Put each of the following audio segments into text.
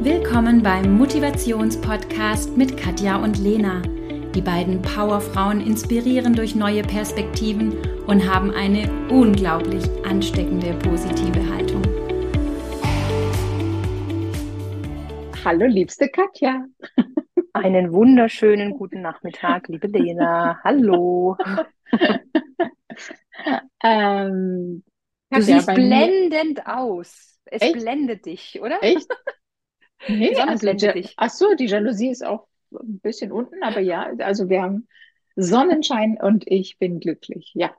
Willkommen beim Motivationspodcast mit Katja und Lena. Die beiden Powerfrauen inspirieren durch neue Perspektiven und haben eine unglaublich ansteckende positive Haltung. Hallo, liebste Katja. Einen wunderschönen guten Nachmittag, liebe Lena. Hallo. ähm, du siehst blendend aus. Es Echt? blendet dich, oder? Echt? Nee, die Sonne also blendet dich. Ach so, die Jalousie ist auch ein bisschen unten, aber ja, also wir haben Sonnenschein und ich bin glücklich. Ja.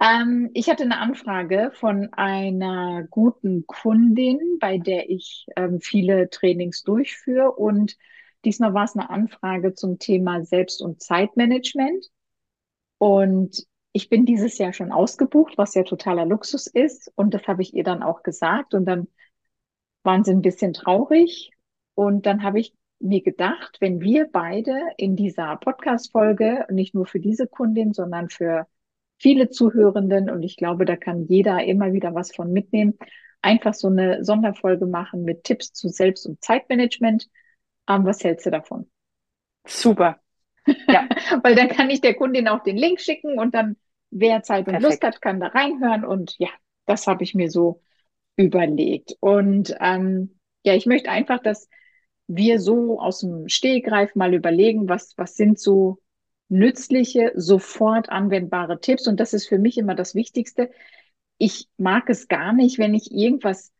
Ähm, ich hatte eine Anfrage von einer guten Kundin, bei der ich ähm, viele Trainings durchführe und diesmal war es eine Anfrage zum Thema Selbst- und Zeitmanagement. Und ich bin dieses Jahr schon ausgebucht, was ja totaler Luxus ist. Und das habe ich ihr dann auch gesagt. Und dann waren sie ein bisschen traurig. Und dann habe ich mir gedacht, wenn wir beide in dieser Podcast-Folge, nicht nur für diese Kundin, sondern für viele Zuhörenden, und ich glaube, da kann jeder immer wieder was von mitnehmen, einfach so eine Sonderfolge machen mit Tipps zu Selbst- und Zeitmanagement. Ähm, was hältst du davon? Super. Ja, weil dann kann ich der Kundin auch den Link schicken und dann, wer Zeit und Perfekt. Lust hat, kann da reinhören. Und ja, das habe ich mir so überlegt. Und ähm, ja, ich möchte einfach, dass wir so aus dem Stehgreif mal überlegen, was, was sind so nützliche, sofort anwendbare Tipps. Und das ist für mich immer das Wichtigste. Ich mag es gar nicht, wenn ich irgendwas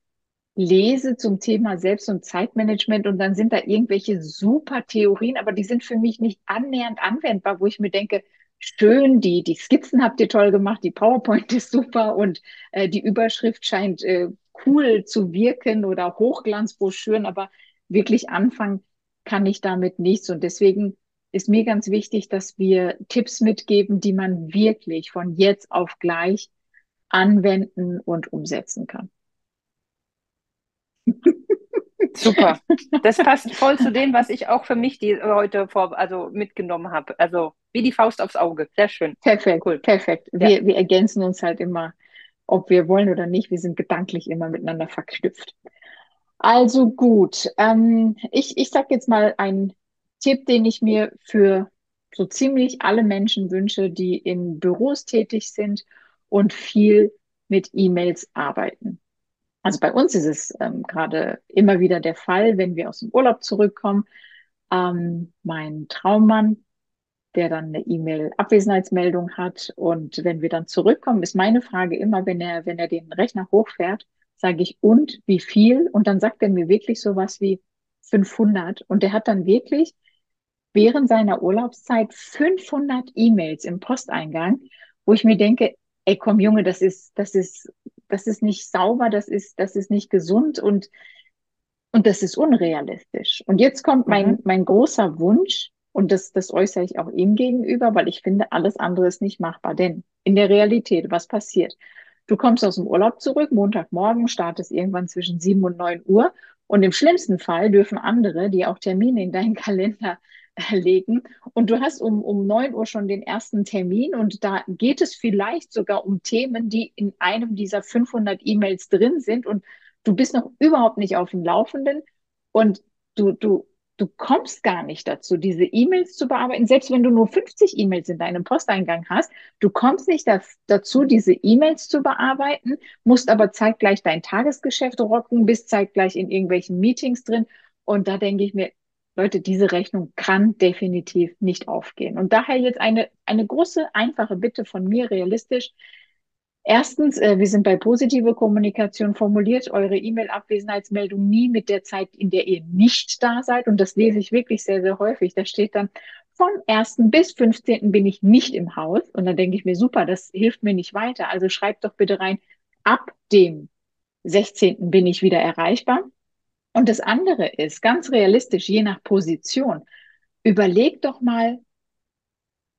lese zum Thema Selbst- und Zeitmanagement und dann sind da irgendwelche super Theorien, aber die sind für mich nicht annähernd anwendbar, wo ich mir denke, schön, die, die Skizzen habt ihr toll gemacht, die PowerPoint ist super und äh, die Überschrift scheint äh, cool zu wirken oder Hochglanzbroschüren, aber wirklich anfangen kann ich damit nichts. Und deswegen ist mir ganz wichtig, dass wir Tipps mitgeben, die man wirklich von jetzt auf gleich anwenden und umsetzen kann. Super. Das passt voll zu dem, was ich auch für mich die heute vor, also mitgenommen habe. Also wie die Faust aufs Auge. Sehr schön. Perfekt, cool. Perfekt. Wir, ja. wir ergänzen uns halt immer, ob wir wollen oder nicht. Wir sind gedanklich immer miteinander verknüpft. Also gut. Ähm, ich ich sage jetzt mal einen Tipp, den ich mir für so ziemlich alle Menschen wünsche, die in Büros tätig sind und viel mit E-Mails arbeiten. Also bei uns ist es ähm, gerade immer wieder der Fall, wenn wir aus dem Urlaub zurückkommen. Ähm, mein Traummann, der dann eine E-Mail-Abwesenheitsmeldung hat. Und wenn wir dann zurückkommen, ist meine Frage immer, wenn er, wenn er den Rechner hochfährt, sage ich, und wie viel? Und dann sagt er mir wirklich sowas wie 500. Und der hat dann wirklich während seiner Urlaubszeit 500 E-Mails im Posteingang, wo ich mir denke, ey, komm Junge, das ist, das ist das ist nicht sauber, das ist, das ist nicht gesund und, und das ist unrealistisch. Und jetzt kommt mein, mhm. mein großer Wunsch, und das, das äußere ich auch ihm gegenüber, weil ich finde, alles andere ist nicht machbar. Denn in der Realität, was passiert? Du kommst aus dem Urlaub zurück, Montagmorgen, startest irgendwann zwischen sieben und neun Uhr. Und im schlimmsten Fall dürfen andere, die auch Termine in deinen Kalender legen. Und du hast um, um neun Uhr schon den ersten Termin und da geht es vielleicht sogar um Themen, die in einem dieser 500 E-Mails drin sind und du bist noch überhaupt nicht auf dem Laufenden und du, du, du kommst gar nicht dazu, diese E-Mails zu bearbeiten. Selbst wenn du nur 50 E-Mails in deinem Posteingang hast, du kommst nicht da, dazu, diese E-Mails zu bearbeiten, musst aber zeitgleich dein Tagesgeschäft rocken, bist zeitgleich in irgendwelchen Meetings drin. Und da denke ich mir, Leute, diese Rechnung kann definitiv nicht aufgehen. Und daher jetzt eine, eine große, einfache Bitte von mir, realistisch. Erstens, äh, wir sind bei positive Kommunikation formuliert, eure E-Mail-Abwesenheitsmeldung nie mit der Zeit, in der ihr nicht da seid. Und das lese ich wirklich sehr, sehr häufig. Da steht dann, von 1. bis 15. bin ich nicht im Haus. Und dann denke ich mir, super, das hilft mir nicht weiter. Also schreibt doch bitte rein, ab dem 16. bin ich wieder erreichbar. Und das andere ist, ganz realistisch, je nach Position, überleg doch mal,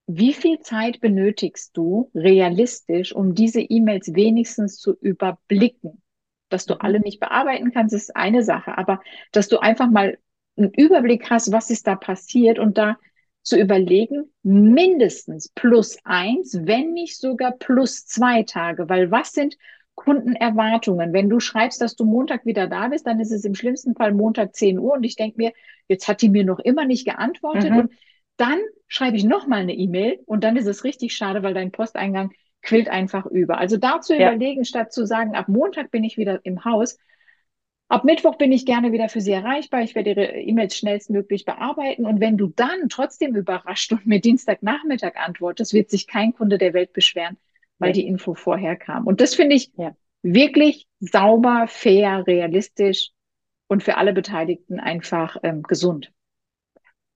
wie viel Zeit benötigst du realistisch, um diese E-Mails wenigstens zu überblicken? Dass du mhm. alle nicht bearbeiten kannst, ist eine Sache, aber dass du einfach mal einen Überblick hast, was ist da passiert und da zu überlegen, mindestens plus eins, wenn nicht sogar plus zwei Tage, weil was sind Kundenerwartungen. Wenn du schreibst, dass du Montag wieder da bist, dann ist es im schlimmsten Fall Montag 10 Uhr und ich denke mir, jetzt hat die mir noch immer nicht geantwortet mhm. und dann schreibe ich nochmal eine E-Mail und dann ist es richtig schade, weil dein Posteingang quillt einfach über. Also dazu ja. überlegen, statt zu sagen, ab Montag bin ich wieder im Haus, Ab Mittwoch bin ich gerne wieder für Sie erreichbar. Ich werde Ihre E-Mails schnellstmöglich bearbeiten. Und wenn du dann trotzdem überrascht und mir Dienstagnachmittag antwortest, wird sich kein Kunde der Welt beschweren, weil ja. die Info vorher kam. Und das finde ich ja. wirklich sauber, fair, realistisch und für alle Beteiligten einfach ähm, gesund.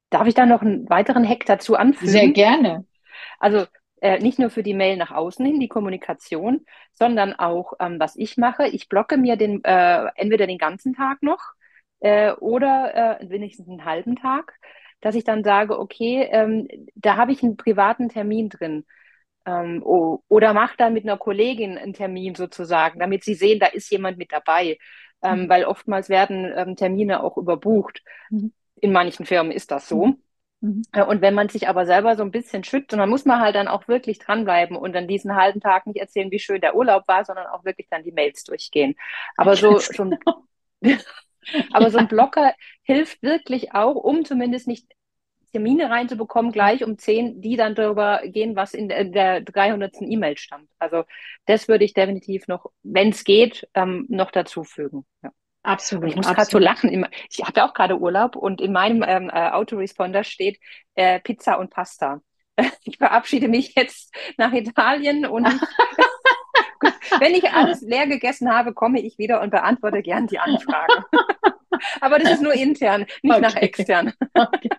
Darf ich da noch einen weiteren Hack dazu anfügen? Sehr gerne. Also äh, nicht nur für die Mail nach außen hin, die Kommunikation, sondern auch, ähm, was ich mache. Ich blocke mir den, äh, entweder den ganzen Tag noch äh, oder äh, wenigstens einen halben Tag, dass ich dann sage, okay, ähm, da habe ich einen privaten Termin drin. Ähm, oh, oder mache dann mit einer Kollegin einen Termin sozusagen, damit sie sehen, da ist jemand mit dabei. Ähm, mhm. Weil oftmals werden ähm, Termine auch überbucht. Mhm. In manchen Firmen ist das so. Mhm. Mhm. Und wenn man sich aber selber so ein bisschen schützt, und dann muss man halt dann auch wirklich dranbleiben und dann diesen halben Tag nicht erzählen, wie schön der Urlaub war, sondern auch wirklich dann die Mails durchgehen. Aber so, so ein, aber so ein Blocker hilft wirklich auch, um zumindest nicht Termine reinzubekommen, gleich um 10, die dann darüber gehen, was in der, der 300. E-Mail stand. Also das würde ich definitiv noch, wenn es geht, ähm, noch dazu fügen. Ja. Absolut. ich muss gerade so lachen. Ich hatte auch gerade Urlaub und in meinem ähm, äh, Autoresponder steht äh, Pizza und Pasta. Ich verabschiede mich jetzt nach Italien und wenn ich alles leer gegessen habe, komme ich wieder und beantworte gern die Anfrage. Aber das ist nur intern, nicht okay. nach extern. Okay.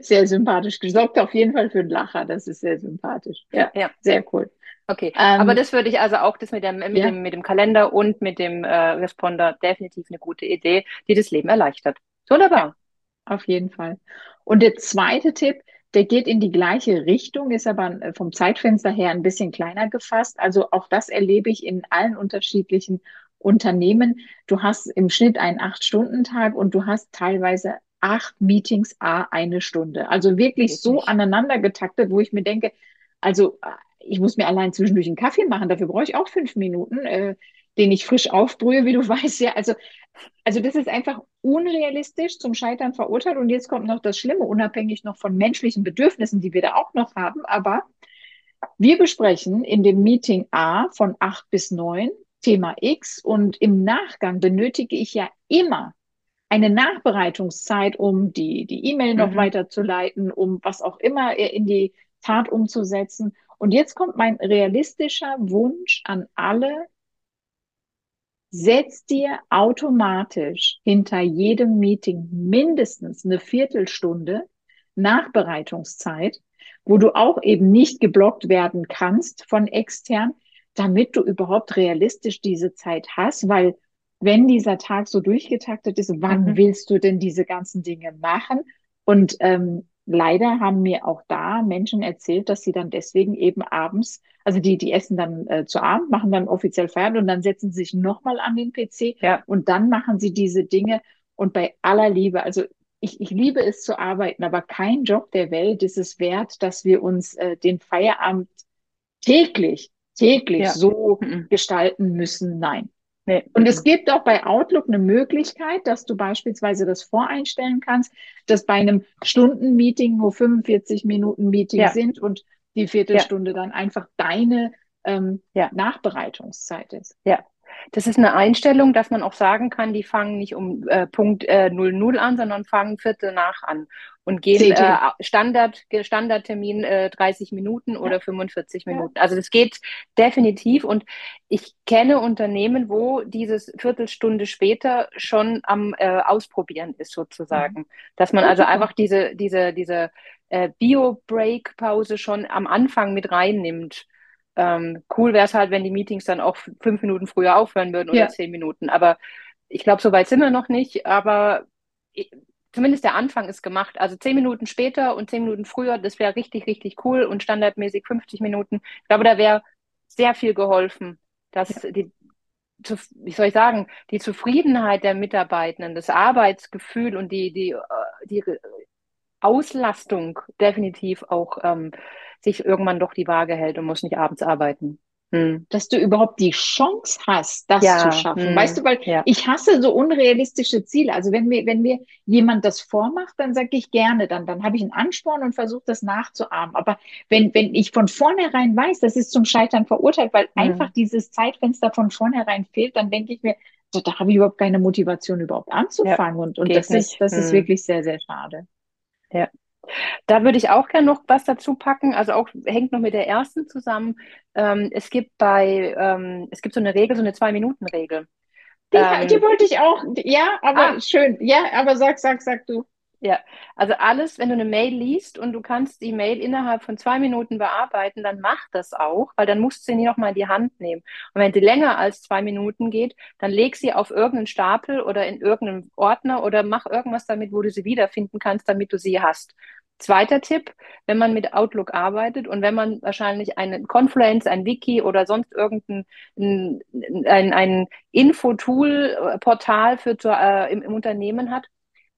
Sehr sympathisch. Sorgt auf jeden Fall für einen Lacher. Das ist sehr sympathisch. Ja, ja. sehr cool. Okay, ähm, aber das würde ich also auch, das mit dem, mit, ja. dem, mit dem Kalender und mit dem äh, Responder definitiv eine gute Idee, die das Leben erleichtert. Wunderbar. Ja, auf jeden Fall. Und der zweite Tipp, der geht in die gleiche Richtung, ist aber äh, vom Zeitfenster her ein bisschen kleiner gefasst. Also auch das erlebe ich in allen unterschiedlichen Unternehmen. Du hast im Schnitt einen Acht-Stunden-Tag und du hast teilweise acht Meetings a eine Stunde. Also wirklich, wirklich so aneinander getaktet, wo ich mir denke, also ich muss mir allein zwischendurch einen Kaffee machen, dafür brauche ich auch fünf Minuten, äh, den ich frisch aufbrühe, wie du weißt. Ja, also, also das ist einfach unrealistisch zum Scheitern verurteilt. Und jetzt kommt noch das Schlimme, unabhängig noch von menschlichen Bedürfnissen, die wir da auch noch haben. Aber wir besprechen in dem Meeting A von acht bis neun Thema X und im Nachgang benötige ich ja immer eine Nachbereitungszeit, um die die E-Mail noch mhm. weiterzuleiten, um was auch immer in die Tat umzusetzen. Und jetzt kommt mein realistischer Wunsch an alle. Setz dir automatisch hinter jedem Meeting mindestens eine Viertelstunde Nachbereitungszeit, wo du auch eben nicht geblockt werden kannst von extern, damit du überhaupt realistisch diese Zeit hast, weil wenn dieser Tag so durchgetaktet ist, wann mhm. willst du denn diese ganzen Dinge machen? Und ähm, leider haben mir auch da Menschen erzählt, dass sie dann deswegen eben abends, also die, die essen dann äh, zu Abend, machen dann offiziell Feierabend und dann setzen sie sich nochmal an den PC ja. und dann machen sie diese Dinge. Und bei aller Liebe, also ich, ich liebe es zu arbeiten, aber kein Job der Welt ist es wert, dass wir uns äh, den Feierabend täglich, täglich ja. so mhm. gestalten müssen. Nein. Nee. Und es gibt auch bei Outlook eine Möglichkeit, dass du beispielsweise das voreinstellen kannst, dass bei einem Stundenmeeting nur 45 Minuten Meeting ja. sind und die Viertelstunde ja. dann einfach deine ähm, ja. Nachbereitungszeit ist. Ja, das ist eine Einstellung, dass man auch sagen kann, die fangen nicht um äh, Punkt äh, 00 an, sondern fangen Viertel nach an und gehen äh, Standard, Standardtermin äh, 30 Minuten oder ja. 45 Minuten. Ja. Also das geht definitiv und ich kenne Unternehmen, wo dieses Viertelstunde später schon am äh, Ausprobieren ist sozusagen. Mhm. Dass man also einfach diese, diese, diese äh, Bio-Break-Pause schon am Anfang mit reinnimmt. Ähm, cool wäre es halt, wenn die Meetings dann auch fünf Minuten früher aufhören würden oder ja. zehn Minuten. Aber ich glaube, so weit sind wir noch nicht. Aber ich, zumindest der Anfang ist gemacht. Also zehn Minuten später und zehn Minuten früher, das wäre richtig, richtig cool und standardmäßig 50 Minuten. Ich glaube, da wäre sehr viel geholfen, dass ja. die, wie soll ich sagen, die Zufriedenheit der Mitarbeitenden, das Arbeitsgefühl und die, die, äh, die Auslastung definitiv auch ähm, sich irgendwann doch die Waage hält und muss nicht abends arbeiten. hm. dass du überhaupt die Chance hast, das ja. zu schaffen. Hm. Weißt du, weil ja. ich hasse so unrealistische Ziele. Also wenn mir, wenn mir jemand das vormacht, dann sage ich gerne, dann, dann habe ich einen Ansporn und versuche das nachzuahmen. Aber wenn, wenn ich von vornherein weiß, das ist zum Scheitern verurteilt, weil hm. einfach dieses Zeitfenster von vornherein fehlt, dann denke ich mir, so, da habe ich überhaupt keine Motivation, überhaupt anzufangen. Ja, und und das ist, das ist hm. wirklich sehr, sehr schade. Ja. Da würde ich auch gerne noch was dazu packen, also auch hängt noch mit der ersten zusammen. Ähm, es gibt bei, ähm, es gibt so eine Regel, so eine Zwei-Minuten-Regel. Die, ähm, die, wollte ich auch, ja, aber ah, schön, ja, aber sag, sag, sag du. Ja, also alles, wenn du eine Mail liest und du kannst die Mail innerhalb von zwei Minuten bearbeiten, dann mach das auch, weil dann musst du sie nicht nochmal in die Hand nehmen. Und wenn sie länger als zwei Minuten geht, dann leg sie auf irgendeinen Stapel oder in irgendeinen Ordner oder mach irgendwas damit, wo du sie wiederfinden kannst, damit du sie hast. Zweiter Tipp, wenn man mit Outlook arbeitet und wenn man wahrscheinlich einen Confluence, ein Wiki oder sonst irgendein ein, ein, Info-Tool-Portal äh, im, im Unternehmen hat,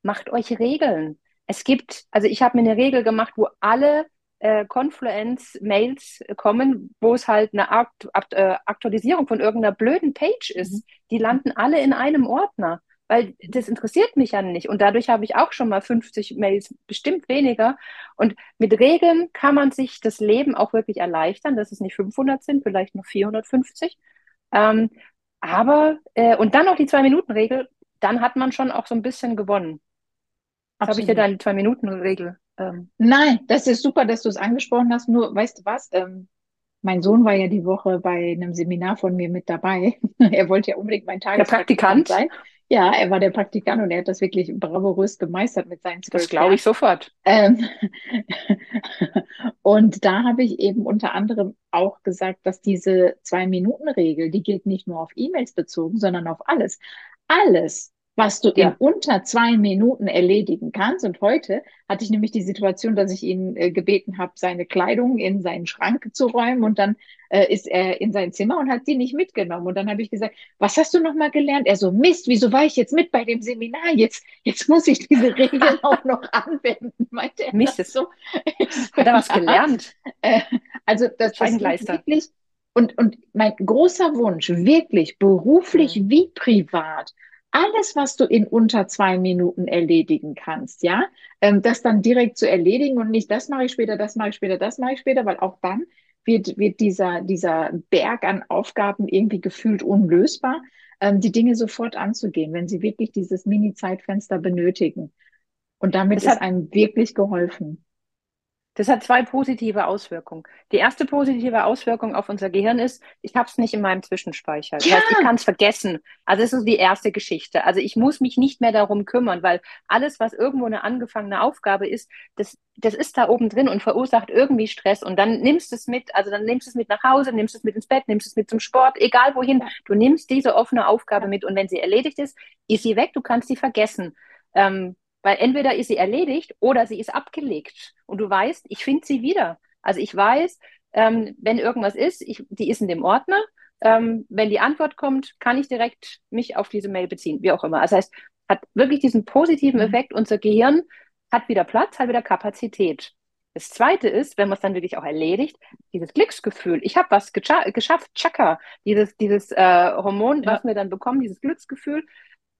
macht euch Regeln. Es gibt, also ich habe mir eine Regel gemacht, wo alle äh, Confluence-Mails kommen, wo es halt eine Akt, Akt, äh, Aktualisierung von irgendeiner blöden Page ist. Mhm. Die landen alle in einem Ordner, weil das interessiert mich ja nicht. Und dadurch habe ich auch schon mal 50 Mails, bestimmt weniger. Und mit Regeln kann man sich das Leben auch wirklich erleichtern, dass es nicht 500 sind, vielleicht nur 450. Ähm, aber, äh, und dann noch die Zwei-Minuten-Regel, dann hat man schon auch so ein bisschen gewonnen. Habe ich dir deine Zwei-Minuten-Regel. Ähm. Nein, das ist super, dass du es angesprochen hast. Nur, weißt du was? Ähm, mein Sohn war ja die Woche bei einem Seminar von mir mit dabei. er wollte ja unbedingt mein Tagespraktikant sein. Ja, er war der Praktikant und er hat das wirklich bravourös gemeistert mit seinen zwölf Das glaube ich sofort. Ähm, und da habe ich eben unter anderem auch gesagt, dass diese Zwei-Minuten-Regel, die gilt nicht nur auf E-Mails bezogen, sondern auf alles. Alles, was du ja. in unter zwei Minuten erledigen kannst. Und heute hatte ich nämlich die Situation, dass ich ihn äh, gebeten habe, seine Kleidung in seinen Schrank zu räumen und dann äh, ist er in sein Zimmer und hat sie nicht mitgenommen. Und dann habe ich gesagt, was hast du nochmal gelernt? Er so, Mist, wieso war ich jetzt mit bei dem Seminar? Jetzt, jetzt muss ich diese Regeln auch noch anwenden. Meinte er Mist, das so? Hat er was gelernt? Äh, also das, das wirklich und, und mein großer Wunsch, wirklich beruflich mhm. wie privat, alles, was du in unter zwei Minuten erledigen kannst, ja, ähm, das dann direkt zu erledigen und nicht, das mache ich später, das mache ich später, das mache ich später, weil auch dann wird, wird dieser, dieser Berg an Aufgaben irgendwie gefühlt unlösbar, ähm, die Dinge sofort anzugehen, wenn sie wirklich dieses Mini-Zeitfenster benötigen. Und damit das ist einem wirklich geholfen. Das hat zwei positive Auswirkungen. Die erste positive Auswirkung auf unser Gehirn ist, ich habe es nicht in meinem Zwischenspeicher. Das ja. heißt, ich kann es vergessen. Also das ist die erste Geschichte. Also ich muss mich nicht mehr darum kümmern, weil alles, was irgendwo eine angefangene Aufgabe ist, das, das ist da oben drin und verursacht irgendwie Stress. Und dann nimmst du es mit, also dann nimmst du es mit nach Hause, nimmst es mit ins Bett, nimmst es mit zum Sport, egal wohin. Du nimmst diese offene Aufgabe mit und wenn sie erledigt ist, ist sie weg, du kannst sie vergessen. Ähm, weil entweder ist sie erledigt oder sie ist abgelegt. Und du weißt, ich finde sie wieder. Also ich weiß, ähm, wenn irgendwas ist, ich, die ist in dem Ordner. Ähm, wenn die Antwort kommt, kann ich direkt mich auf diese Mail beziehen, wie auch immer. Das heißt, hat wirklich diesen positiven mhm. Effekt. Unser Gehirn hat wieder Platz, hat wieder Kapazität. Das Zweite ist, wenn man es dann wirklich auch erledigt, dieses Glücksgefühl. Ich habe was geschafft, Chaka, dieses, dieses äh, Hormon, ja. was wir dann bekommen, dieses Glücksgefühl,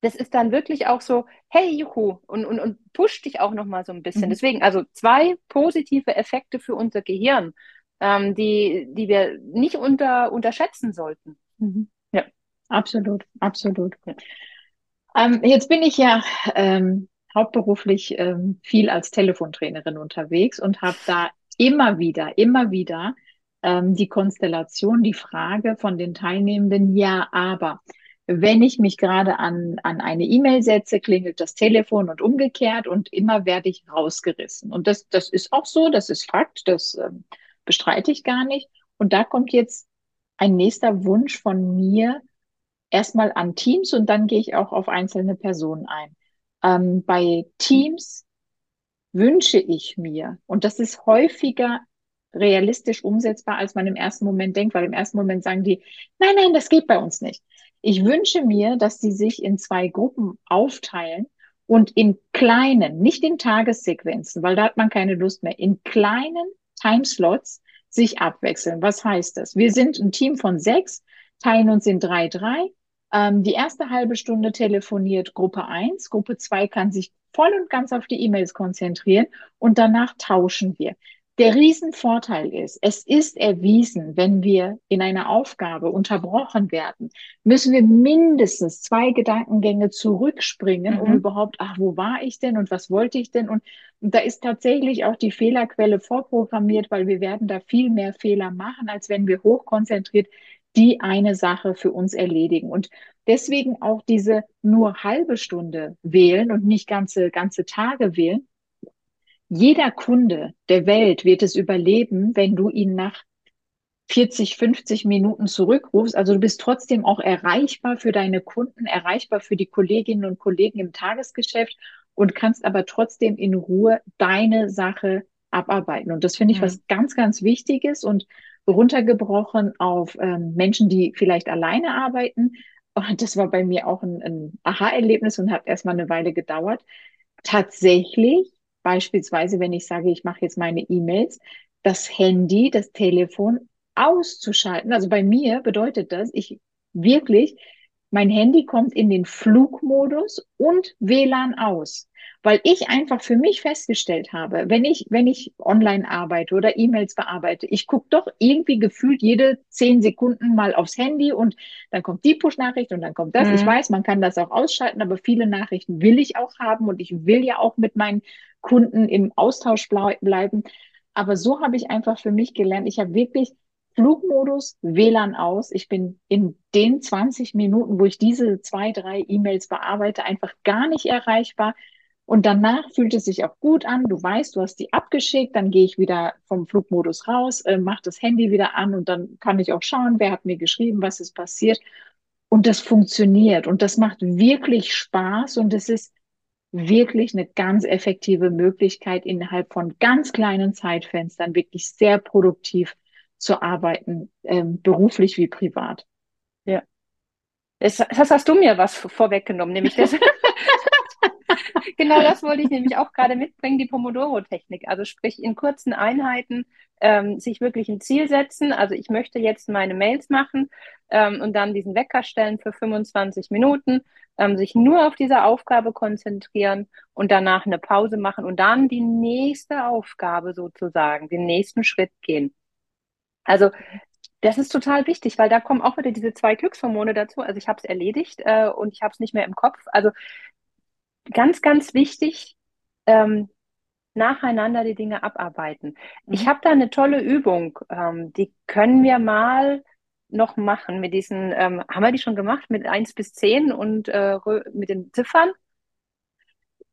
das ist dann wirklich auch so, hey, juhu, und, und, und pusht dich auch nochmal so ein bisschen. Mhm. Deswegen, also zwei positive Effekte für unser Gehirn, ähm, die, die wir nicht unter, unterschätzen sollten. Mhm. Ja. Absolut, absolut. Ja. Ähm, jetzt bin ich ja ähm, hauptberuflich ähm, viel als Telefontrainerin unterwegs und habe da immer wieder, immer wieder ähm, die Konstellation, die Frage von den Teilnehmenden, ja, aber wenn ich mich gerade an, an eine E-Mail setze, klingelt das Telefon und umgekehrt und immer werde ich rausgerissen. Und das, das ist auch so, das ist Fakt, das ähm, bestreite ich gar nicht. Und da kommt jetzt ein nächster Wunsch von mir erstmal an Teams und dann gehe ich auch auf einzelne Personen ein. Ähm, bei Teams wünsche ich mir, und das ist häufiger realistisch umsetzbar, als man im ersten Moment denkt, weil im ersten Moment sagen die, nein, nein, das geht bei uns nicht. Ich wünsche mir, dass sie sich in zwei Gruppen aufteilen und in kleinen, nicht in Tagessequenzen, weil da hat man keine Lust mehr, in kleinen Timeslots sich abwechseln. Was heißt das? Wir sind ein Team von sechs, teilen uns in drei, drei. Ähm, die erste halbe Stunde telefoniert Gruppe eins, Gruppe zwei kann sich voll und ganz auf die E-Mails konzentrieren und danach tauschen wir. Der Riesenvorteil ist, es ist erwiesen, wenn wir in einer Aufgabe unterbrochen werden, müssen wir mindestens zwei Gedankengänge zurückspringen, mhm. um überhaupt, ach, wo war ich denn und was wollte ich denn? Und, und da ist tatsächlich auch die Fehlerquelle vorprogrammiert, weil wir werden da viel mehr Fehler machen, als wenn wir hochkonzentriert die eine Sache für uns erledigen. Und deswegen auch diese nur halbe Stunde wählen und nicht ganze, ganze Tage wählen, jeder Kunde der Welt wird es überleben, wenn du ihn nach 40, 50 Minuten zurückrufst. Also du bist trotzdem auch erreichbar für deine Kunden, erreichbar für die Kolleginnen und Kollegen im Tagesgeschäft und kannst aber trotzdem in Ruhe deine Sache abarbeiten. Und das finde ich mhm. was ganz, ganz Wichtiges und runtergebrochen auf ähm, Menschen, die vielleicht alleine arbeiten. Und das war bei mir auch ein, ein Aha-Erlebnis und hat erstmal eine Weile gedauert. Tatsächlich Beispielsweise, wenn ich sage, ich mache jetzt meine E-Mails, das Handy, das Telefon auszuschalten. Also bei mir bedeutet das, ich wirklich, mein Handy kommt in den Flugmodus und WLAN aus weil ich einfach für mich festgestellt habe, wenn ich, wenn ich online arbeite oder E-Mails bearbeite, ich gucke doch irgendwie gefühlt jede zehn Sekunden mal aufs Handy und dann kommt die Push-Nachricht und dann kommt das. Mhm. Ich weiß, man kann das auch ausschalten, aber viele Nachrichten will ich auch haben und ich will ja auch mit meinen Kunden im Austausch bleiben. Aber so habe ich einfach für mich gelernt. Ich habe wirklich Flugmodus, WLAN aus. Ich bin in den 20 Minuten, wo ich diese zwei, drei E-Mails bearbeite, einfach gar nicht erreichbar. Und danach fühlt es sich auch gut an. Du weißt, du hast die abgeschickt, dann gehe ich wieder vom Flugmodus raus, äh, mache das Handy wieder an und dann kann ich auch schauen, wer hat mir geschrieben, was ist passiert. Und das funktioniert und das macht wirklich Spaß und es ist wirklich eine ganz effektive Möglichkeit, innerhalb von ganz kleinen Zeitfenstern wirklich sehr produktiv zu arbeiten, ähm, beruflich wie privat. Ja. Das, das hast du mir was vorweggenommen, nämlich das, genau das wollte ich nämlich auch gerade mitbringen, die Pomodoro-Technik. Also sprich in kurzen Einheiten ähm, sich wirklich ein Ziel setzen. Also ich möchte jetzt meine Mails machen ähm, und dann diesen Wecker stellen für 25 Minuten, ähm, sich nur auf diese Aufgabe konzentrieren und danach eine Pause machen und dann die nächste Aufgabe sozusagen, den nächsten Schritt gehen. Also das ist total wichtig, weil da kommen auch wieder diese zwei Glückshormone dazu. Also ich habe es erledigt äh, und ich habe es nicht mehr im Kopf. Also ganz, ganz wichtig, ähm, nacheinander die Dinge abarbeiten. Mhm. Ich habe da eine tolle Übung, ähm, die können wir mal noch machen mit diesen, ähm, haben wir die schon gemacht mit 1 bis 10 und äh, mit den Ziffern?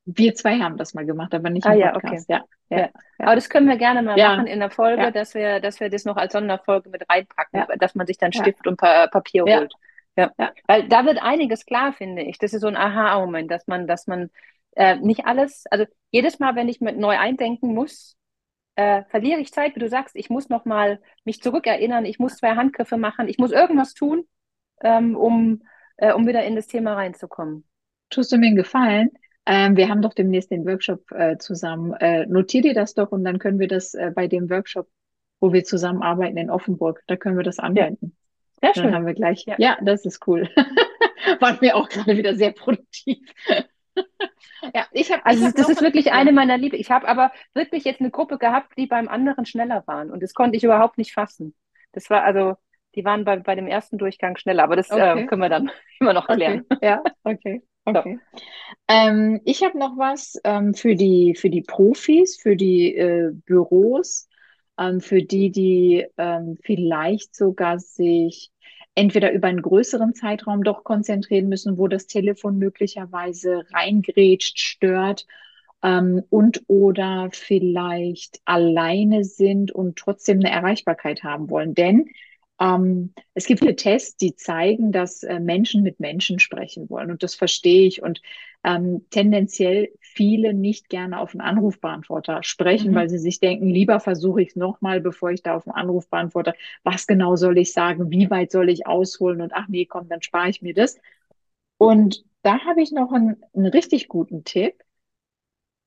Wir zwei haben das mal gemacht, aber nicht ah, im ja, Podcast. Okay. Ja, ja. ja, Aber das können wir gerne mal machen in der Folge, dass wir, dass wir das noch als Sonderfolge mit reinpacken, dass man sich dann Stift und pa Papier holt. Ja, weil da wird einiges klar, finde ich. Das ist so ein Aha-Moment, dass man, dass man äh, nicht alles, also jedes Mal, wenn ich mit neu eindenken muss, äh, verliere ich Zeit, wie du sagst, ich muss noch mal mich zurückerinnern, ich muss zwei Handgriffe machen, ich muss irgendwas tun, ähm, um, äh, um wieder in das Thema reinzukommen. Tust du mir einen Gefallen? Ähm, wir haben doch demnächst den Workshop äh, zusammen. Äh, notier dir das doch und dann können wir das äh, bei dem Workshop, wo wir zusammenarbeiten in Offenburg, da können wir das anwenden. Sehr schön. Dann haben wir gleich. Ja, ja das ist cool. Waren wir auch gerade wieder sehr produktiv. ja, ich habe. Also ich das ist wirklich eine meiner Liebe. Ich habe aber wirklich jetzt eine Gruppe gehabt, die beim anderen schneller waren und das konnte ich überhaupt nicht fassen. Das war also, die waren bei, bei dem ersten Durchgang schneller, aber das äh, okay. äh, können wir dann immer noch klären. Okay. Ja, okay. Okay. So. Ähm, ich habe noch was ähm, für die für die Profis, für die äh, Büros, ähm, für die, die ähm, vielleicht sogar sich entweder über einen größeren Zeitraum doch konzentrieren müssen, wo das Telefon möglicherweise reingrätscht, stört ähm, und oder vielleicht alleine sind und trotzdem eine Erreichbarkeit haben wollen. Denn ähm, es gibt viele Tests, die zeigen, dass äh, Menschen mit Menschen sprechen wollen. Und das verstehe ich. Und ähm, tendenziell viele nicht gerne auf einen Anrufbeantworter sprechen, mhm. weil sie sich denken, lieber versuche ich es nochmal, bevor ich da auf einen Anrufbeantworter, was genau soll ich sagen, wie weit soll ich ausholen und ach nee, komm, dann spare ich mir das. Und da habe ich noch einen, einen richtig guten Tipp.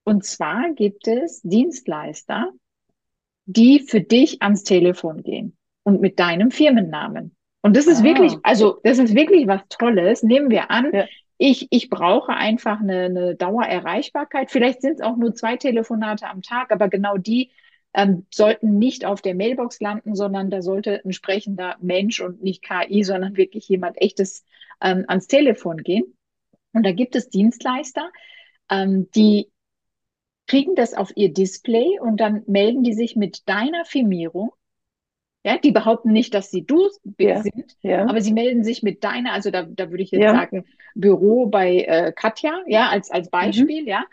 Und zwar gibt es Dienstleister, die für dich ans Telefon gehen und mit deinem Firmennamen. Und das ist ah. wirklich, also das ist wirklich was Tolles. Nehmen wir an, ja. ich, ich brauche einfach eine, eine Dauererreichbarkeit. Vielleicht sind es auch nur zwei Telefonate am Tag, aber genau die ähm, sollten nicht auf der Mailbox landen, sondern da sollte ein sprechender Mensch und nicht KI, sondern wirklich jemand echtes ähm, ans Telefon gehen. Und da gibt es Dienstleister, ähm, die kriegen das auf ihr Display und dann melden die sich mit deiner Firmierung. Ja, die behaupten nicht, dass sie du ja, sind, ja. aber sie melden sich mit deiner, also da, da würde ich jetzt ja. sagen, Büro bei äh, Katja, ja, als, als Beispiel, mhm. ja.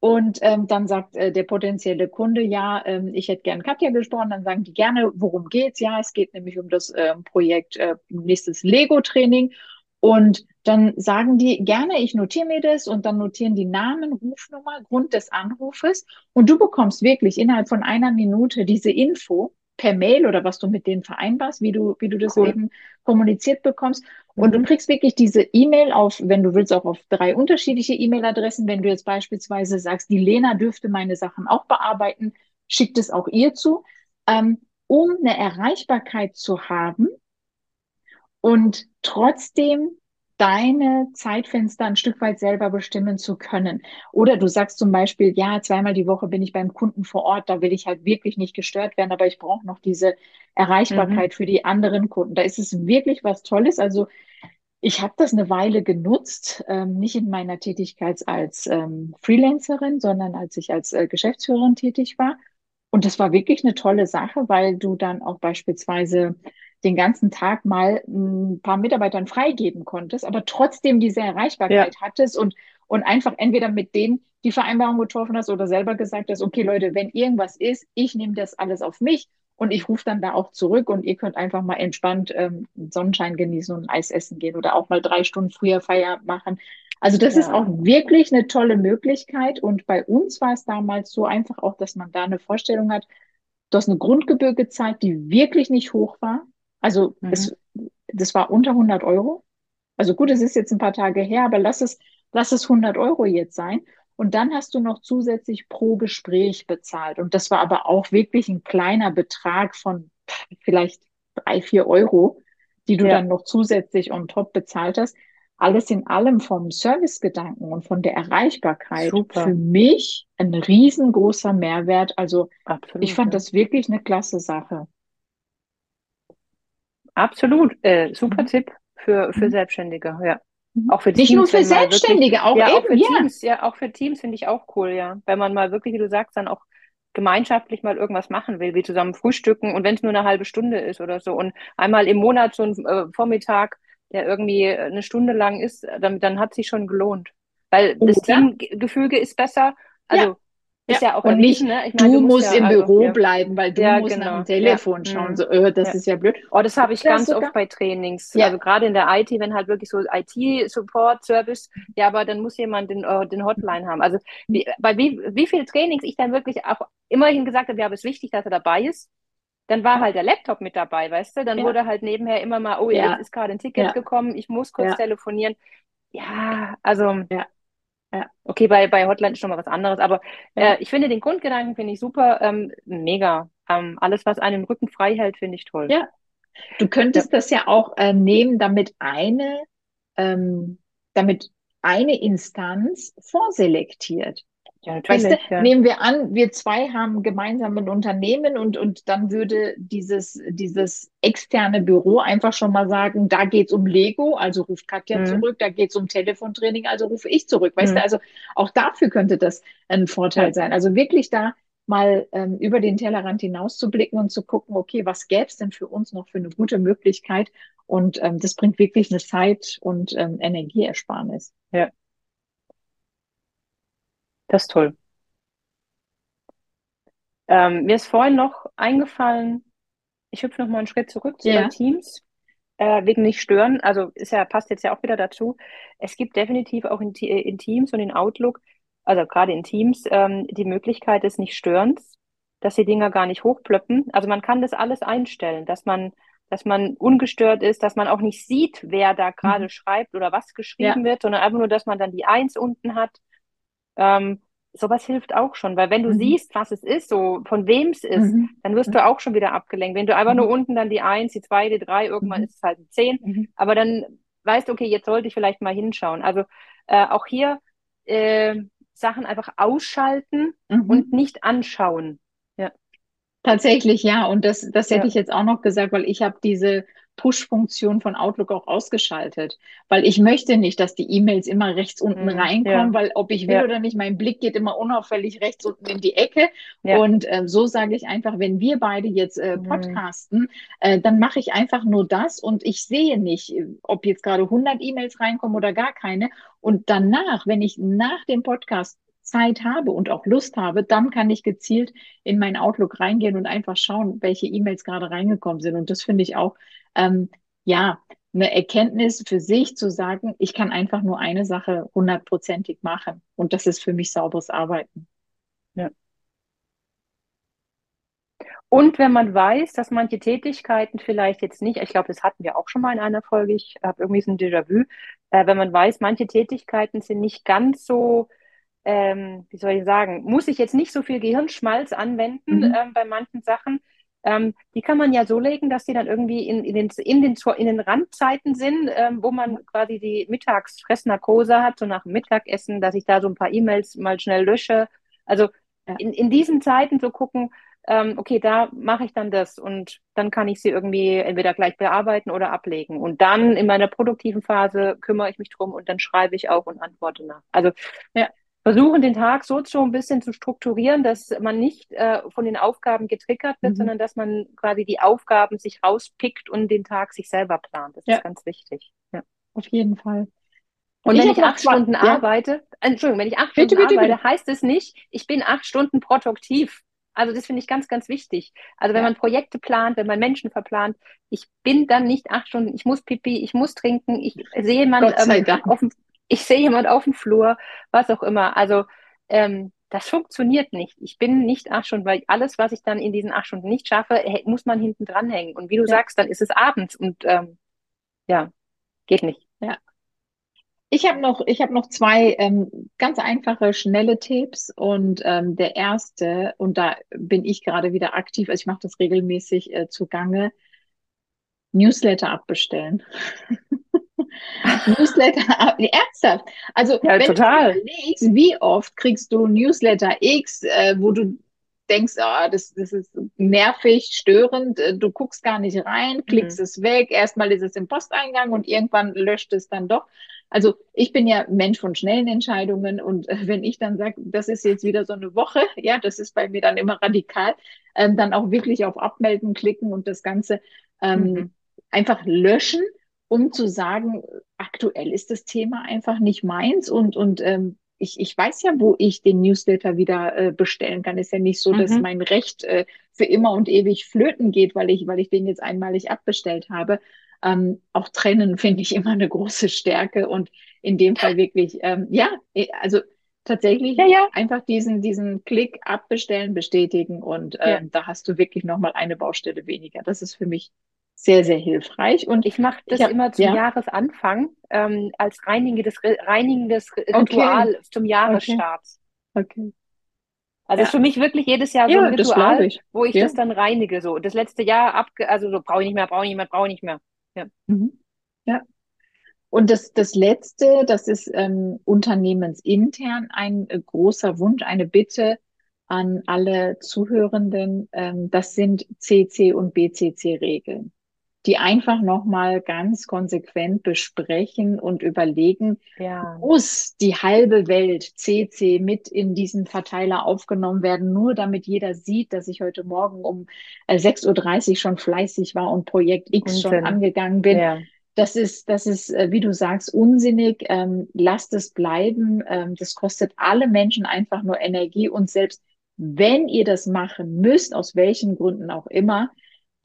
Und ähm, dann sagt äh, der potenzielle Kunde, ja, ähm, ich hätte gern Katja gesprochen. Dann sagen die gerne, worum geht's? Ja, es geht nämlich um das äh, Projekt äh, nächstes Lego-Training. Und dann sagen die gerne, ich notiere mir das und dann notieren die Namen, Rufnummer, Grund des Anrufes und du bekommst wirklich innerhalb von einer Minute diese Info per Mail oder was du mit denen vereinbarst, wie du, wie du das cool. eben kommuniziert bekommst. Und mhm. du kriegst wirklich diese E-Mail auf, wenn du willst, auch auf drei unterschiedliche E-Mail-Adressen. Wenn du jetzt beispielsweise sagst, die Lena dürfte meine Sachen auch bearbeiten, schickt es auch ihr zu, ähm, um eine Erreichbarkeit zu haben, und trotzdem deine Zeitfenster ein Stück weit selber bestimmen zu können. Oder du sagst zum Beispiel, ja, zweimal die Woche bin ich beim Kunden vor Ort, da will ich halt wirklich nicht gestört werden, aber ich brauche noch diese Erreichbarkeit mhm. für die anderen Kunden. Da ist es wirklich was Tolles. Also ich habe das eine Weile genutzt, ähm, nicht in meiner Tätigkeit als ähm, Freelancerin, sondern als ich als äh, Geschäftsführerin tätig war. Und das war wirklich eine tolle Sache, weil du dann auch beispielsweise den ganzen Tag mal ein paar Mitarbeitern freigeben konntest, aber trotzdem diese Erreichbarkeit ja. hattest und, und einfach entweder mit denen die Vereinbarung getroffen hast oder selber gesagt hast, okay Leute, wenn irgendwas ist, ich nehme das alles auf mich und ich rufe dann da auch zurück und ihr könnt einfach mal entspannt ähm, Sonnenschein genießen und Eis essen gehen oder auch mal drei Stunden früher Feier machen. Also das ja. ist auch wirklich eine tolle Möglichkeit und bei uns war es damals so einfach auch, dass man da eine Vorstellung hat, du hast eine Grundgebühr gezahlt, die wirklich nicht hoch war. Also mhm. es, das war unter 100 Euro. Also gut, es ist jetzt ein paar Tage her, aber lass es, lass es 100 Euro jetzt sein. Und dann hast du noch zusätzlich pro Gespräch bezahlt. Und das war aber auch wirklich ein kleiner Betrag von vielleicht drei, vier Euro, die du ja. dann noch zusätzlich on top bezahlt hast. Alles in allem vom Servicegedanken und von der Erreichbarkeit Super. für mich ein riesengroßer Mehrwert. Also Absolut, ich fand das wirklich eine klasse Sache. Absolut, äh, super mhm. Tipp für, für mhm. Selbstständige, ja. Mhm. Auch für Nicht Teams, nur für Selbstständige, wirklich, auch, ja, eben, auch für ja. Teams, ja, auch für Teams finde ich auch cool, ja. Wenn man mal wirklich, wie du sagst, dann auch gemeinschaftlich mal irgendwas machen will, wie zusammen frühstücken und wenn es nur eine halbe Stunde ist oder so und einmal im Monat so ein äh, Vormittag, der irgendwie eine Stunde lang ist, dann, dann hat sich schon gelohnt. Weil oh, das Teamgefüge ist besser. Also ja. Ist ja, ja auch und nicht, ne? ich mein, du, du, musst, ja, im also, Büro ja. bleiben, weil du musst genau. nach dem Telefon schauen. So, öh, das ist ja blöd. Oh, das habe ich ganz sogar? oft bei Trainings. Also gerade in der IT, wenn halt wirklich so IT-Support-Service, ja, aber dann muss jemand den, uh, den Hotline haben. Also wie, bei wie, wie viel Trainings ich dann wirklich auch immerhin gesagt habe, ja, aber es ist wichtig, dass er dabei ist. Dann war halt der Laptop mit dabei, weißt du? Dann wurde halt nebenher immer mal, oh, jetzt ist gerade ein Ticket gekommen, ich muss kurz telefonieren. Ja, also ja. Ja, okay, bei, bei Hotline ist schon mal was anderes, aber äh, ich finde den Grundgedanken finde ich super, ähm, mega. Ähm, alles, was einen Rücken frei hält, finde ich toll. Ja, du könntest ja. das ja auch äh, nehmen, damit eine, ähm, damit eine Instanz vorselektiert. Ja, natürlich. Weißt du, ja. Nehmen wir an, wir zwei haben gemeinsam ein Unternehmen und, und dann würde dieses, dieses externe Büro einfach schon mal sagen, da geht's um Lego, also ruft Katja mhm. zurück, da geht's um Telefontraining, also rufe ich zurück. Weißt mhm. du, also auch dafür könnte das ein Vorteil ja. sein. Also wirklich da mal ähm, über den Tellerrand hinaus zu blicken und zu gucken, okay, was gäbe es denn für uns noch für eine gute Möglichkeit? Und ähm, das bringt wirklich eine Zeit- und ähm, Energieersparnis. Ja. Das ist toll. Ähm, mir ist vorhin noch eingefallen, ich hüpfe noch mal einen Schritt zurück zu ja. Teams, äh, wegen nicht stören. Also ist ja, passt jetzt ja auch wieder dazu. Es gibt definitiv auch in, in Teams und in Outlook, also gerade in Teams, ähm, die Möglichkeit des Nicht-Störens, dass die Dinger gar nicht hochplöppen. Also man kann das alles einstellen, dass man, dass man ungestört ist, dass man auch nicht sieht, wer da gerade mhm. schreibt oder was geschrieben ja. wird, sondern einfach nur, dass man dann die Eins unten hat ähm, sowas hilft auch schon, weil wenn du mhm. siehst, was es ist, so von wem es ist, mhm. dann wirst du auch schon wieder abgelenkt. Wenn du einfach nur mhm. unten dann die Eins, die zwei, die drei, irgendwann mhm. ist es halt ein Zehn, mhm. aber dann weißt du, okay, jetzt sollte ich vielleicht mal hinschauen. Also äh, auch hier äh, Sachen einfach ausschalten und nicht anschauen. Ja. Tatsächlich, ja. Und das, das hätte ja. ich jetzt auch noch gesagt, weil ich habe diese Push-Funktion von Outlook auch ausgeschaltet, weil ich möchte nicht, dass die E-Mails immer rechts unten mhm, reinkommen, ja. weil ob ich will ja. oder nicht, mein Blick geht immer unauffällig rechts unten in die Ecke. Ja. Und äh, so sage ich einfach, wenn wir beide jetzt äh, mhm. podcasten, mhm. äh, dann mache ich einfach nur das und ich sehe nicht, ob jetzt gerade 100 E-Mails reinkommen oder gar keine. Und danach, wenn ich nach dem Podcast Zeit habe und auch Lust habe, dann kann ich gezielt in mein Outlook reingehen und einfach schauen, welche E-Mails gerade reingekommen sind. Und das finde ich auch ähm, ja, eine Erkenntnis für sich zu sagen, ich kann einfach nur eine Sache hundertprozentig machen. Und das ist für mich sauberes Arbeiten. Ja. Und wenn man weiß, dass manche Tätigkeiten vielleicht jetzt nicht, ich glaube, das hatten wir auch schon mal in einer Folge, ich habe irgendwie so ein Déjà-vu, äh, wenn man weiß, manche Tätigkeiten sind nicht ganz so, ähm, wie soll ich sagen, muss ich jetzt nicht so viel Gehirnschmalz anwenden mhm. ähm, bei manchen Sachen, ähm, die kann man ja so legen, dass die dann irgendwie in, in, den, in, den, in den Randzeiten sind, ähm, wo man quasi die Mittagsfressnarkose hat, so nach dem Mittagessen, dass ich da so ein paar E-Mails mal schnell lösche. Also in, in diesen Zeiten so gucken, ähm, okay, da mache ich dann das und dann kann ich sie irgendwie entweder gleich bearbeiten oder ablegen. Und dann in meiner produktiven Phase kümmere ich mich drum und dann schreibe ich auch und antworte nach. Also ja, versuchen, den Tag so so ein bisschen zu strukturieren, dass man nicht äh, von den Aufgaben getriggert wird, mhm. sondern dass man quasi die Aufgaben sich rauspickt und den Tag sich selber plant. Das ja. ist ganz wichtig. Ja. Auf jeden Fall. Und ich wenn ich acht Stunden ja. arbeite, Entschuldigung, wenn ich acht bitte, Stunden bitte, arbeite, bitte. heißt es nicht, ich bin acht Stunden produktiv. Also das finde ich ganz, ganz wichtig. Also wenn ja. man Projekte plant, wenn man Menschen verplant, ich bin dann nicht acht Stunden, ich muss pipi, ich muss trinken, ich sehe man ähm, auf dem ich sehe jemand auf dem Flur, was auch immer. Also ähm, das funktioniert nicht. Ich bin nicht acht Stunden, weil alles, was ich dann in diesen acht Stunden nicht schaffe, muss man hinten dranhängen. Und wie du ja. sagst, dann ist es abends und ähm, ja, geht nicht. Ja. Ich habe noch, ich habe noch zwei ähm, ganz einfache, schnelle Tipps und ähm, der erste und da bin ich gerade wieder aktiv, also ich mache das regelmäßig äh, zugange. Newsletter abbestellen. Newsletter, ernsthaft. Also, ja, wenn total. du überlegst, wie oft kriegst du Newsletter X, äh, wo du denkst, oh, das, das ist nervig, störend, äh, du guckst gar nicht rein, klickst mhm. es weg, erstmal ist es im Posteingang und irgendwann löscht es dann doch. Also ich bin ja Mensch von schnellen Entscheidungen und äh, wenn ich dann sage, das ist jetzt wieder so eine Woche, ja, das ist bei mir dann immer radikal, ähm, dann auch wirklich auf Abmelden klicken und das Ganze ähm, mhm. einfach löschen um zu sagen, aktuell ist das Thema einfach nicht meins und, und ähm, ich, ich weiß ja, wo ich den Newsletter wieder äh, bestellen kann. Ist ja nicht so, dass mhm. mein Recht äh, für immer und ewig flöten geht, weil ich, weil ich den jetzt einmalig abbestellt habe. Ähm, auch trennen finde ich immer eine große Stärke und in dem Fall wirklich, ähm, ja, äh, also tatsächlich ja, ja. einfach diesen, diesen Klick abbestellen, bestätigen und ähm, ja. da hast du wirklich nochmal eine Baustelle weniger. Das ist für mich sehr, sehr hilfreich. Und ich mache das hab, immer zum ja. Jahresanfang ähm, als reinigendes, reinigendes Ritual okay. zum Jahresstart. Okay. okay. Also ja. ist für mich wirklich jedes Jahr so ein Ritual, ich. wo ich das dann reinige. So das letzte Jahr abge, also so brauche ich nicht mehr, brauche ich nicht mehr, brauche ich nicht mehr. Ja. Mhm. ja. Und das, das Letzte, das ist ähm, unternehmensintern ein äh, großer Wunsch, eine Bitte an alle Zuhörenden. Ähm, das sind CC und BCC-Regeln die einfach nochmal ganz konsequent besprechen und überlegen, ja. muss die halbe Welt CC mit in diesen Verteiler aufgenommen werden, nur damit jeder sieht, dass ich heute Morgen um 6.30 äh, Uhr schon fleißig war und Projekt X Unsinn. schon angegangen bin. Ja. Das ist, das ist, äh, wie du sagst, unsinnig. Ähm, lasst es bleiben. Ähm, das kostet alle Menschen einfach nur Energie und selbst wenn ihr das machen müsst, aus welchen Gründen auch immer,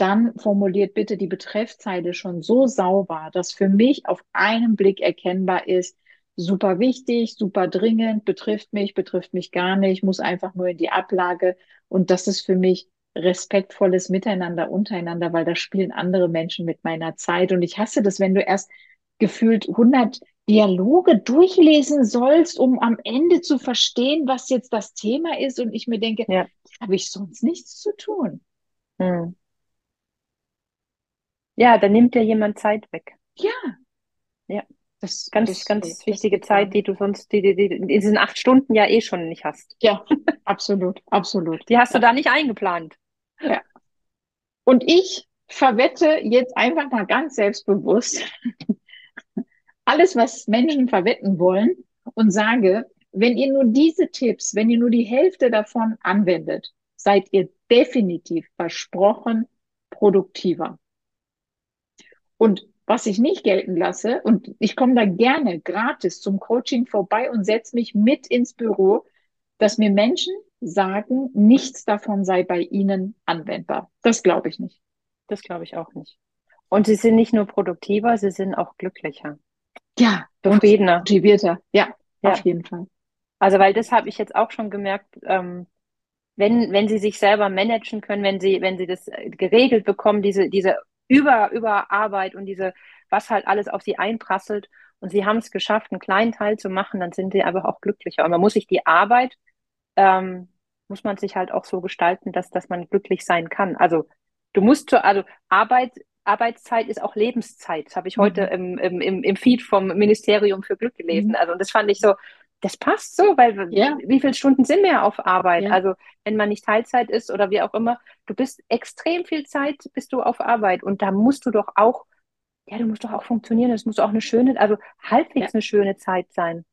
dann formuliert bitte die Betreffzeile schon so sauber, dass für mich auf einen Blick erkennbar ist, super wichtig, super dringend, betrifft mich, betrifft mich gar nicht, muss einfach nur in die Ablage. Und das ist für mich respektvolles Miteinander untereinander, weil da spielen andere Menschen mit meiner Zeit. Und ich hasse das, wenn du erst gefühlt 100 Dialoge durchlesen sollst, um am Ende zu verstehen, was jetzt das Thema ist. Und ich mir denke, ja. habe ich sonst nichts zu tun. Hm. Ja, da nimmt dir jemand Zeit weg. Ja. Ja. Das, ganz, das, ganz das, wichtige Zeit, die du sonst, die, die, die in diesen acht Stunden ja eh schon nicht hast. Ja, absolut, absolut. Die hast ja. du da nicht eingeplant. Ja. Und ich verwette jetzt einfach mal ganz selbstbewusst alles, was Menschen verwetten wollen und sage, wenn ihr nur diese Tipps, wenn ihr nur die Hälfte davon anwendet, seid ihr definitiv versprochen produktiver. Und was ich nicht gelten lasse, und ich komme da gerne gratis zum Coaching vorbei und setze mich mit ins Büro, dass mir Menschen sagen, nichts davon sei bei ihnen anwendbar. Das glaube ich nicht. Das glaube ich auch nicht. Und sie sind nicht nur produktiver, sie sind auch glücklicher. Ja, zufriedener. Motivierter. Ja, ja, auf jeden Fall. Also, weil das habe ich jetzt auch schon gemerkt, ähm, wenn, wenn sie sich selber managen können, wenn sie, wenn sie das geregelt bekommen, diese, diese über, Überarbeit und diese, was halt alles auf sie einprasselt und sie haben es geschafft, einen kleinen Teil zu machen, dann sind sie einfach auch glücklicher. Und man muss sich die Arbeit, ähm, muss man sich halt auch so gestalten, dass, dass man glücklich sein kann. Also du musst, zu, also Arbeit, Arbeitszeit ist auch Lebenszeit. Das habe ich heute mhm. im, im, im Feed vom Ministerium für Glück gelesen. Mhm. Also und das fand ich so, das passt so, weil ja. wie viele Stunden sind wir auf Arbeit? Ja. Also wenn man nicht Teilzeit ist oder wie auch immer, du bist extrem viel Zeit, bist du auf Arbeit und da musst du doch auch, ja, du musst doch auch funktionieren, es muss auch eine schöne, also halbwegs ja. eine schöne Zeit sein.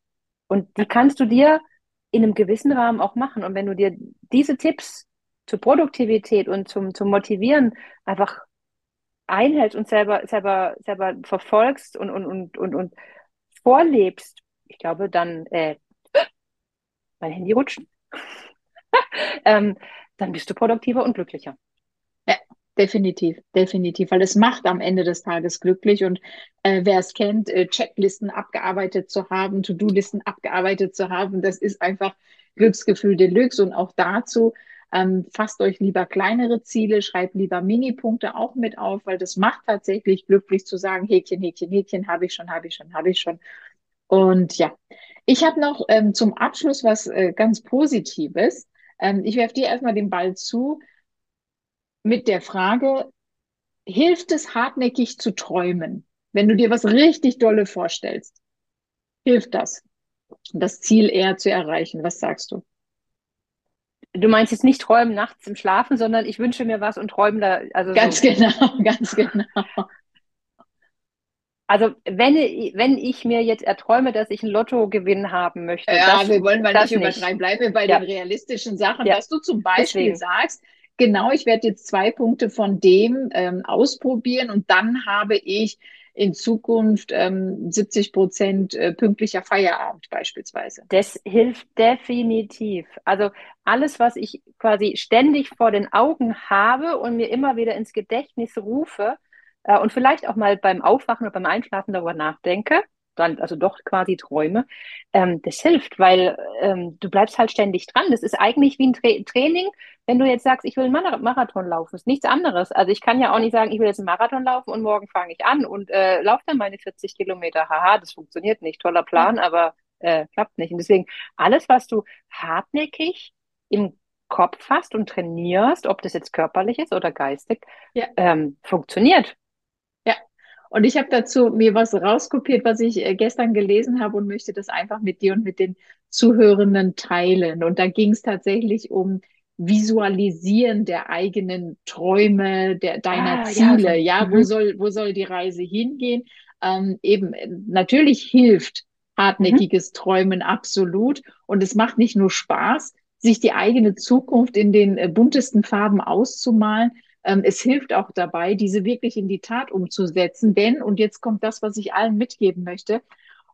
Und die kannst du dir in einem gewissen Rahmen auch machen. Und wenn du dir diese Tipps zur Produktivität und zum, zum Motivieren einfach einhältst und selber, selber, selber verfolgst und, und, und, und, und vorlebst, ich glaube, dann, äh, mein Handy rutschen, ähm, dann bist du produktiver und glücklicher. Ja, definitiv, definitiv, weil es macht am Ende des Tages glücklich und äh, wer es kennt, äh, Checklisten abgearbeitet zu haben, To-Do-Listen abgearbeitet zu haben, das ist einfach Glücksgefühl Deluxe und auch dazu ähm, fasst euch lieber kleinere Ziele, schreibt lieber Minipunkte auch mit auf, weil das macht tatsächlich glücklich zu sagen, Häkchen, Häkchen, Häkchen, habe ich schon, habe ich schon, habe ich schon. Und ja, ich habe noch ähm, zum Abschluss was äh, ganz Positives. Ähm, ich werfe dir erstmal den Ball zu mit der Frage, hilft es hartnäckig zu träumen? Wenn du dir was richtig Dolle vorstellst, hilft das, das Ziel eher zu erreichen? Was sagst du? Du meinst jetzt nicht träumen nachts im Schlafen, sondern ich wünsche mir was und träume da. Also ganz so. genau, ganz genau. Also wenn, wenn ich mir jetzt erträume, dass ich einen Lottogewinn haben möchte. Ja, das, wir wollen mal nicht übertreiben. Bleiben wir bei ja. den realistischen Sachen, ja. dass du zum Beispiel Deswegen. sagst, genau, ich werde jetzt zwei Punkte von dem ähm, ausprobieren und dann habe ich in Zukunft ähm, 70 Prozent äh, pünktlicher Feierabend beispielsweise. Das hilft definitiv. Also alles, was ich quasi ständig vor den Augen habe und mir immer wieder ins Gedächtnis rufe äh, und vielleicht auch mal beim Aufwachen oder beim Einschlafen darüber nachdenke, dann also doch quasi träume, ähm, das hilft, weil ähm, du bleibst halt ständig dran. Das ist eigentlich wie ein Tra Training, wenn du jetzt sagst, ich will einen Marathon laufen, ist nichts anderes. Also ich kann ja auch nicht sagen, ich will jetzt einen Marathon laufen und morgen fange ich an und äh, laufe dann meine 40 Kilometer. Haha, das funktioniert nicht. Toller Plan, aber äh, klappt nicht. Und deswegen alles, was du hartnäckig im Kopf hast und trainierst, ob das jetzt körperlich ist oder geistig, ja. ähm, funktioniert. Und ich habe dazu mir was rauskopiert, was ich äh, gestern gelesen habe und möchte das einfach mit dir und mit den Zuhörenden teilen. Und da ging es tatsächlich um Visualisieren der eigenen Träume, der deiner ah, Ziele. Ja, ja mhm. wo soll wo soll die Reise hingehen? Ähm, eben natürlich hilft hartnäckiges mhm. Träumen absolut und es macht nicht nur Spaß, sich die eigene Zukunft in den äh, buntesten Farben auszumalen, es hilft auch dabei, diese wirklich in die Tat umzusetzen. Denn, und jetzt kommt das, was ich allen mitgeben möchte,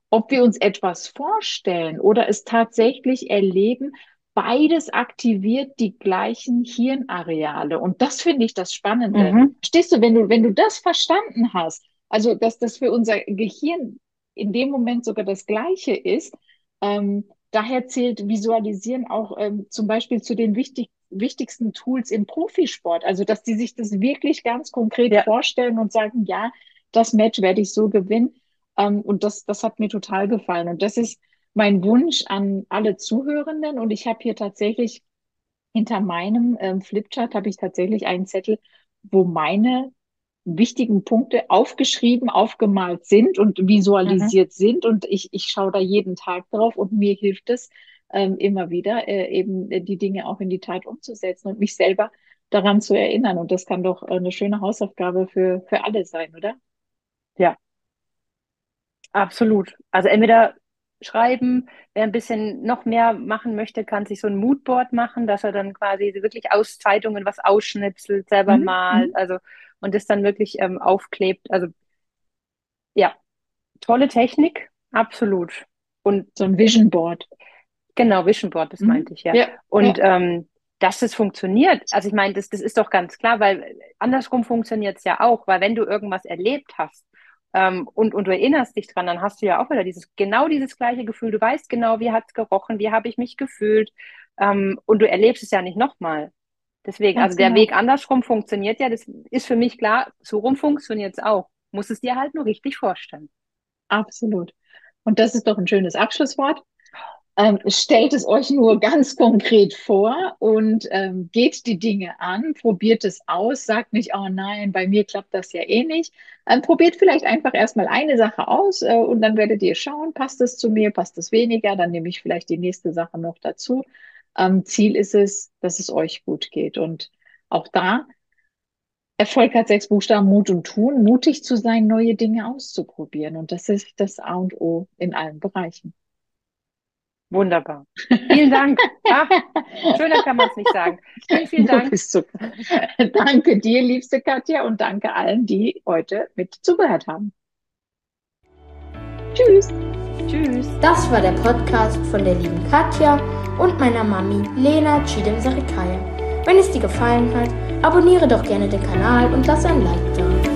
ob wir uns etwas vorstellen oder es tatsächlich erleben, beides aktiviert die gleichen Hirnareale. Und das finde ich das Spannende. Mhm. Stehst du, wenn du, wenn du das verstanden hast, also dass das für unser Gehirn in dem Moment sogar das Gleiche ist, ähm, daher zählt Visualisieren auch ähm, zum Beispiel zu den wichtig, wichtigsten Tools im Profisport. Also, dass die sich das wirklich ganz konkret ja. vorstellen und sagen, ja, das Match werde ich so gewinnen. Ähm, und das, das hat mir total gefallen. Und das ist mein Wunsch an alle Zuhörenden. Und ich habe hier tatsächlich hinter meinem ähm, Flipchart habe ich tatsächlich einen Zettel, wo meine wichtigen Punkte aufgeschrieben, aufgemalt sind und visualisiert mhm. sind. Und ich, ich schaue da jeden Tag drauf und mir hilft es ähm, immer wieder, äh, eben äh, die Dinge auch in die Tat umzusetzen und mich selber daran zu erinnern. Und das kann doch äh, eine schöne Hausaufgabe für, für alle sein, oder? Ja, absolut. Also entweder schreiben. Wer ein bisschen noch mehr machen möchte, kann sich so ein Moodboard machen, dass er dann quasi wirklich aus Zeitungen was ausschnitzelt, selber mhm. malt, mhm. also und das dann wirklich ähm, aufklebt. Also ja, tolle Technik, absolut. Und so ein Vision Board. Genau, Vision Board, das mhm. meinte ich, ja. ja und ja. Ähm, dass es funktioniert. Also ich meine, das, das ist doch ganz klar, weil andersrum funktioniert es ja auch, weil wenn du irgendwas erlebt hast ähm, und, und du erinnerst dich dran, dann hast du ja auch wieder dieses, genau dieses gleiche Gefühl. Du weißt genau, wie hat es gerochen, wie habe ich mich gefühlt. Ähm, und du erlebst es ja nicht nochmal. Deswegen, Ganz also der genau. Weg andersrum funktioniert ja, das ist für mich klar, so rum funktioniert es auch. Muss es dir halt nur richtig vorstellen. Absolut. Und das ist doch ein schönes Abschlusswort. Ähm, stellt es euch nur ganz konkret vor und ähm, geht die Dinge an, probiert es aus, sagt nicht, oh nein, bei mir klappt das ja eh nicht. Ähm, probiert vielleicht einfach erstmal eine Sache aus äh, und dann werdet ihr schauen, passt es zu mir, passt es weniger, dann nehme ich vielleicht die nächste Sache noch dazu. Ähm, Ziel ist es, dass es euch gut geht. Und auch da, Erfolg hat sechs Buchstaben, Mut und Tun, mutig zu sein, neue Dinge auszuprobieren. Und das ist das A und O in allen Bereichen. Wunderbar. Vielen Dank. Ach, schöner kann man es nicht sagen. Vielen, vielen Dank. Danke dir, liebste Katja, und danke allen, die heute mit zugehört haben. Tschüss. Tschüss. Das war der Podcast von der lieben Katja und meiner Mami Lena Chidem Sarikaya. Wenn es dir gefallen hat, abonniere doch gerne den Kanal und lass ein Like da.